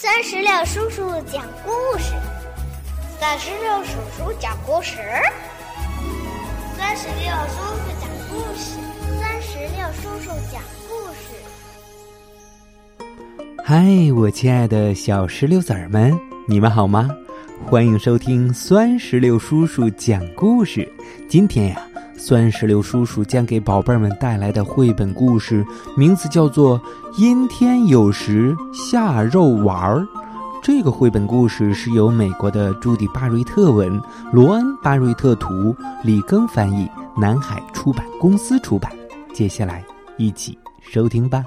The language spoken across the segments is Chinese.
三十六叔叔讲故事，三十六叔叔讲故事，三十六叔叔讲故事，三十六叔叔讲故事。嗨，我亲爱的小石榴籽儿们，你们好吗？欢迎收听酸石榴叔叔讲故事。今天呀，酸石榴叔叔将给宝贝们带来的绘本故事名字叫做《阴天有时下肉丸儿》。这个绘本故事是由美国的朱迪·巴瑞特文、罗恩·巴瑞特图、李庚翻译，南海出版公司出版。接下来一起收听吧。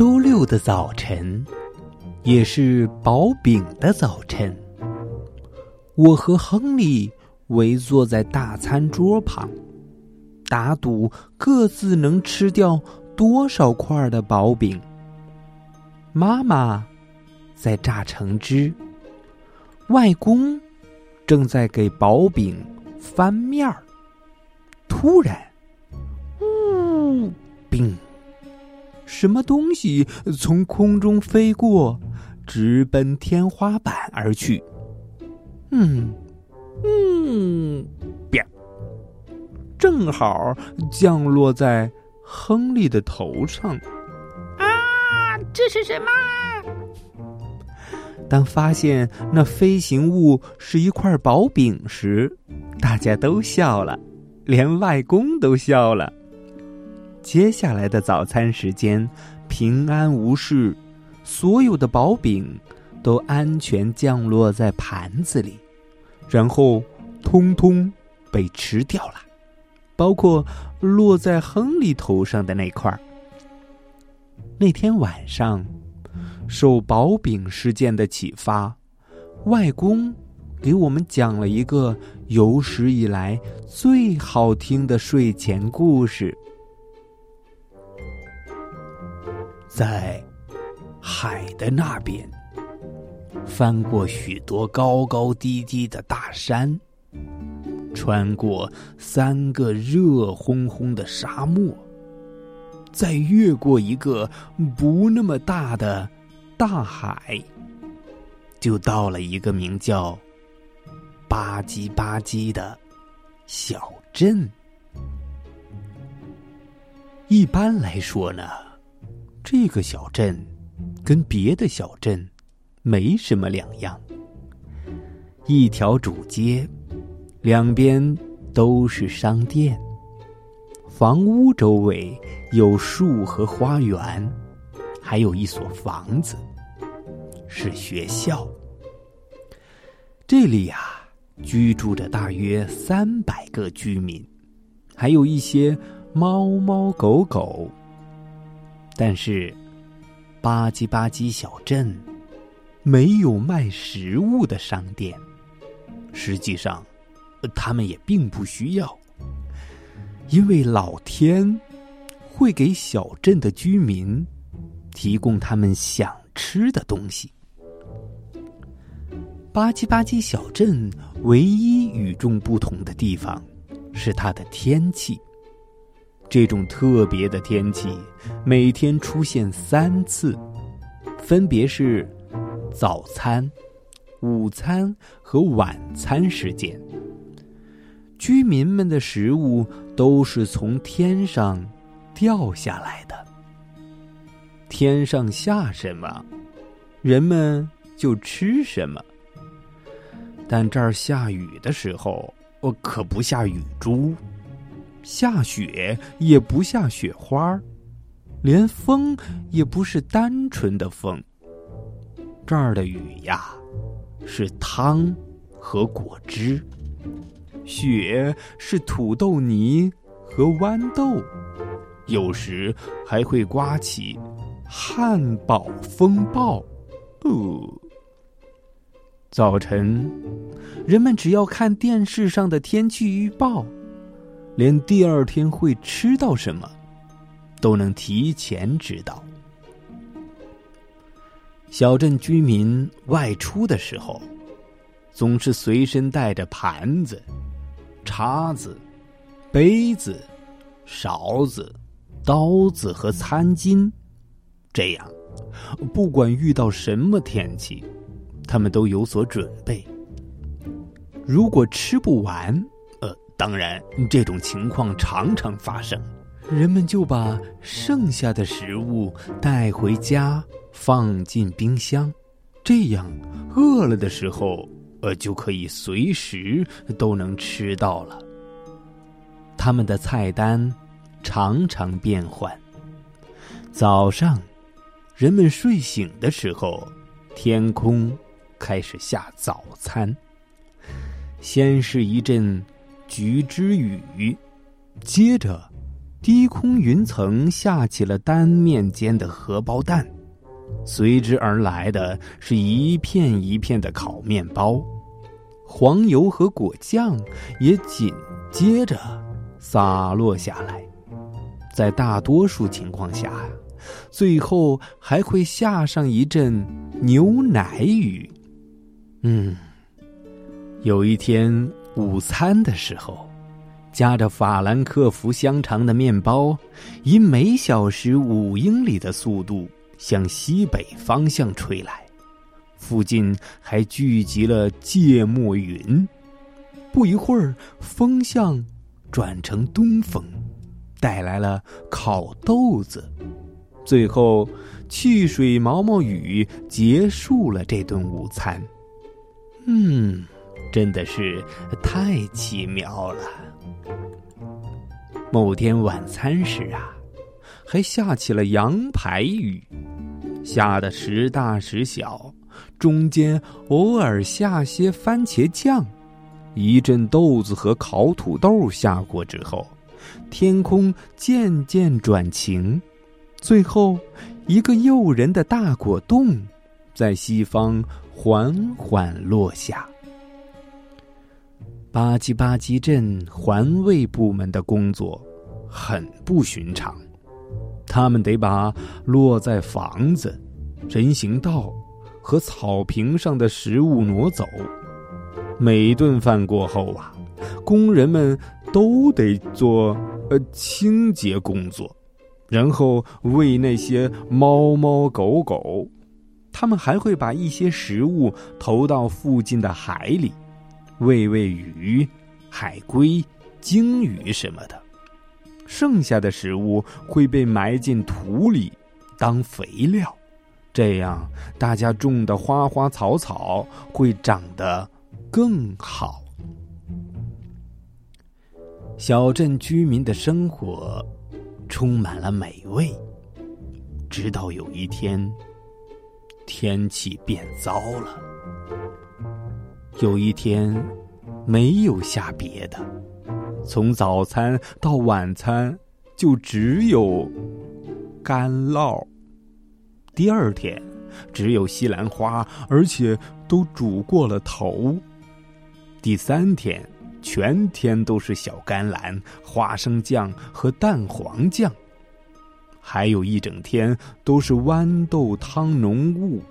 周六的早晨，也是薄饼的早晨。我和亨利围坐在大餐桌旁，打赌各自能吃掉多少块的薄饼。妈妈在榨橙汁，外公正在给薄饼翻面儿。突然，呜，冰！什么东西从空中飞过，直奔天花板而去？嗯，嗯，啪！正好降落在亨利的头上。啊，这是什么？当发现那飞行物是一块薄饼时，大家都笑了，连外公都笑了。接下来的早餐时间平安无事，所有的薄饼都安全降落在盘子里，然后通通被吃掉了，包括落在亨利头上的那块。那天晚上，受薄饼事件的启发，外公给我们讲了一个有史以来最好听的睡前故事。在海的那边，翻过许多高高低低的大山，穿过三个热烘烘的沙漠，再越过一个不那么大的大海，就到了一个名叫“吧唧吧唧”的小镇。一般来说呢。这个小镇跟别的小镇没什么两样。一条主街，两边都是商店，房屋周围有树和花园，还有一所房子，是学校。这里呀，居住着大约三百个居民，还有一些猫猫狗狗。但是，吧唧吧唧小镇没有卖食物的商店。实际上，他们也并不需要，因为老天会给小镇的居民提供他们想吃的东西。吧唧吧唧小镇唯一与众不同的地方是它的天气。这种特别的天气，每天出现三次，分别是早餐、午餐和晚餐时间。居民们的食物都是从天上掉下来的。天上下什么，人们就吃什么。但这儿下雨的时候，我可不下雨珠。下雪也不下雪花连风也不是单纯的风。这儿的雨呀，是汤和果汁；雪是土豆泥和豌豆，有时还会刮起汉堡风暴。呃，早晨，人们只要看电视上的天气预报。连第二天会吃到什么，都能提前知道。小镇居民外出的时候，总是随身带着盘子、叉子、杯子、勺子、刀子和餐巾，这样，不管遇到什么天气，他们都有所准备。如果吃不完，当然这种情况常常发生，人们就把剩下的食物带回家，放进冰箱，这样饿了的时候。呃，就可以随时都能吃到了。他们的菜单常常变换。早上，人们睡醒的时候，天空开始下早餐。先是一阵菊之雨，接着低空云层下起了单面煎的荷包蛋。随之而来的是一片一片的烤面包，黄油和果酱也紧接着洒落下来。在大多数情况下，最后还会下上一阵牛奶雨。嗯，有一天午餐的时候，夹着法兰克福香肠的面包，以每小时五英里的速度。向西北方向吹来，附近还聚集了芥末云。不一会儿，风向转成东风，带来了烤豆子。最后，汽水毛毛雨结束了这顿午餐。嗯，真的是太奇妙了。某天晚餐时啊。还下起了羊排雨，下的时大时小，中间偶尔下些番茄酱。一阵豆子和烤土豆下过之后，天空渐渐转晴，最后一个诱人的大果冻在西方缓缓落下。吧唧吧唧镇环卫部门的工作很不寻常。他们得把落在房子、人行道和草坪上的食物挪走。每顿饭过后啊，工人们都得做呃清洁工作，然后喂那些猫猫狗狗。他们还会把一些食物投到附近的海里，喂喂鱼、海龟、鲸鱼什么的。剩下的食物会被埋进土里，当肥料，这样大家种的花花草草会长得更好。小镇居民的生活充满了美味，直到有一天，天气变糟了。有一天，没有下别的。从早餐到晚餐，就只有干酪。第二天，只有西兰花，而且都煮过了头。第三天，全天都是小甘蓝、花生酱和蛋黄酱。还有一整天都是豌豆汤浓雾，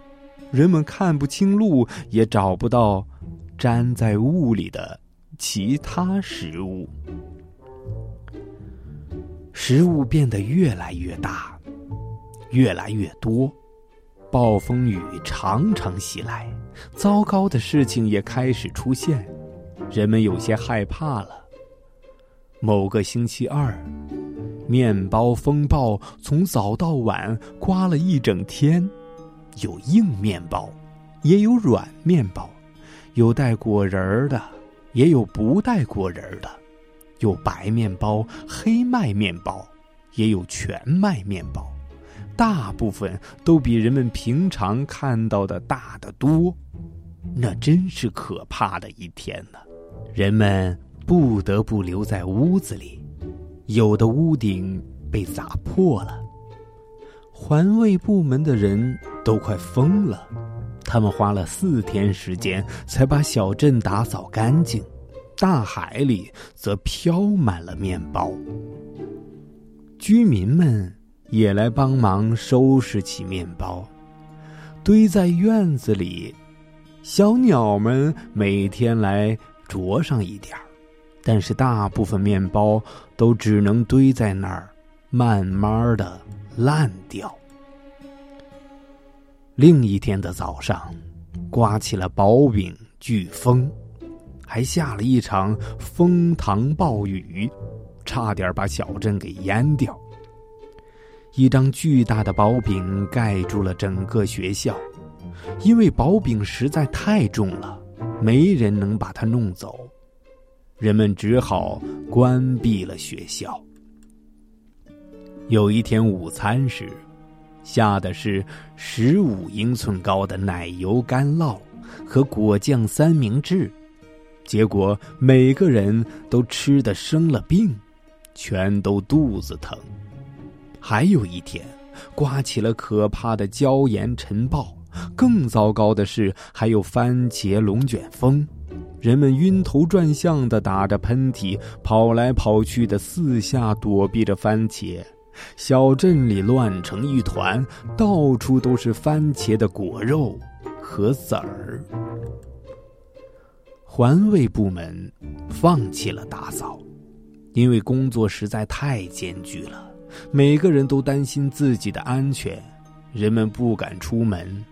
人们看不清路，也找不到粘在雾里的。其他食物，食物变得越来越大，越来越多，暴风雨常常袭来，糟糕的事情也开始出现，人们有些害怕了。某个星期二，面包风暴从早到晚刮了一整天，有硬面包，也有软面包，有带果仁儿的。也有不带果仁儿的，有白面包、黑麦面包，也有全麦面包，大部分都比人们平常看到的大得多。那真是可怕的一天呢！人们不得不留在屋子里，有的屋顶被砸破了。环卫部门的人都快疯了。他们花了四天时间才把小镇打扫干净，大海里则飘满了面包。居民们也来帮忙收拾起面包，堆在院子里，小鸟们每天来啄上一点儿，但是大部分面包都只能堆在那儿，慢慢的烂掉。另一天的早上，刮起了薄饼飓风，还下了一场风糖暴雨，差点把小镇给淹掉。一张巨大的薄饼盖住了整个学校。因为薄饼实在太重了，没人能把它弄走，人们只好关闭了学校。有一天午餐时，下的是十五英寸高的奶油干酪和果酱三明治，结果每个人都吃的生了病，全都肚子疼。还有一天，刮起了可怕的椒盐尘暴。更糟糕的是，还有番茄龙卷风，人们晕头转向的打着喷嚏，跑来跑去的四下躲避着番茄，小镇里乱成一团，到处都是番茄的果肉和籽儿。环卫部门放弃了打扫，因为工作实在太艰巨了，每个人都担心自己的安全，人们不敢出门。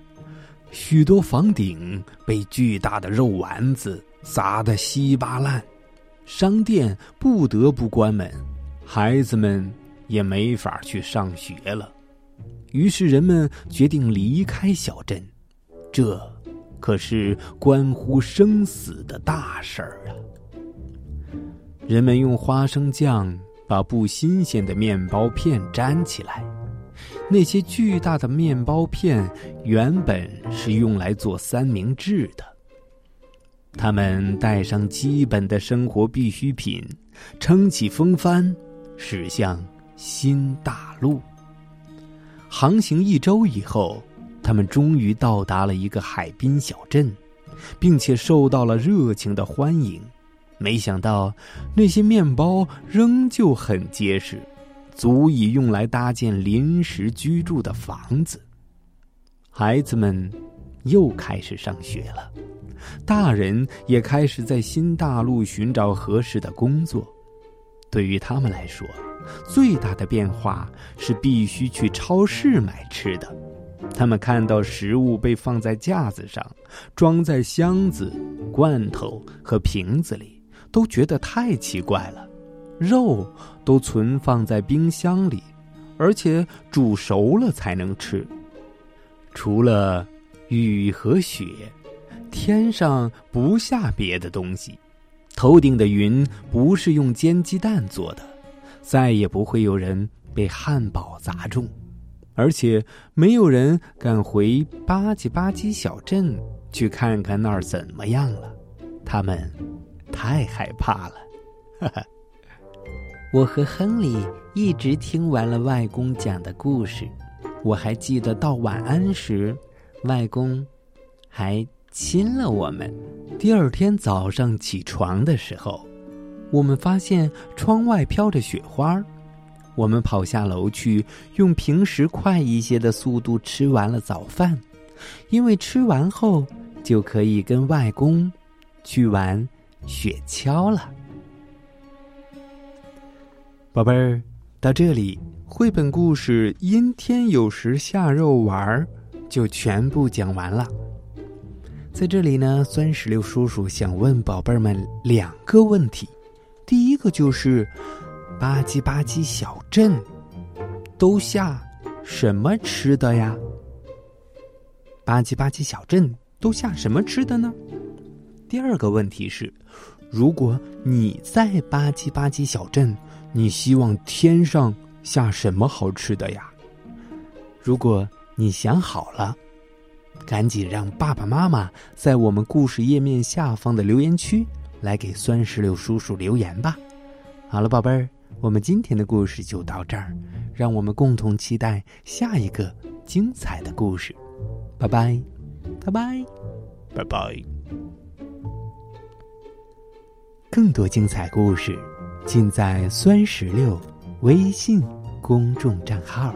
许多房顶被巨大的肉丸子砸得稀巴烂，商店不得不关门，孩子们也没法去上学了。于是人们决定离开小镇，这可是关乎生死的大事儿啊！人们用花生酱把不新鲜的面包片粘起来。那些巨大的面包片原本是用来做三明治的。他们带上基本的生活必需品，撑起风帆，驶向新大陆。航行一周以后，他们终于到达了一个海滨小镇，并且受到了热情的欢迎。没想到，那些面包仍旧很结实。足以用来搭建临时居住的房子。孩子们又开始上学了，大人也开始在新大陆寻找合适的工作。对于他们来说，最大的变化是必须去超市买吃的。他们看到食物被放在架子上，装在箱子、罐头和瓶子里，都觉得太奇怪了。肉都存放在冰箱里，而且煮熟了才能吃。除了雨和雪，天上不下别的东西。头顶的云不是用煎鸡蛋做的，再也不会有人被汉堡砸中，而且没有人敢回吧唧吧唧小镇去看看那儿怎么样了。他们太害怕了，哈哈。我和亨利一直听完了外公讲的故事，我还记得到晚安时，外公还亲了我们。第二天早上起床的时候，我们发现窗外飘着雪花儿，我们跑下楼去，用平时快一些的速度吃完了早饭，因为吃完后就可以跟外公去玩雪橇了。宝贝儿，到这里，绘本故事《阴天有时下肉丸儿》就全部讲完了。在这里呢，酸石榴叔叔想问宝贝儿们两个问题：第一个就是吧唧吧唧小镇都下什么吃的呀？吧唧吧唧小镇都下什么吃的呢？第二个问题是，如果你在吧唧吧唧小镇。你希望天上下什么好吃的呀？如果你想好了，赶紧让爸爸妈妈在我们故事页面下方的留言区来给酸石榴叔叔留言吧。好了，宝贝儿，我们今天的故事就到这儿，让我们共同期待下一个精彩的故事。拜拜，拜拜，拜拜。更多精彩故事。尽在酸石榴微信公众账号。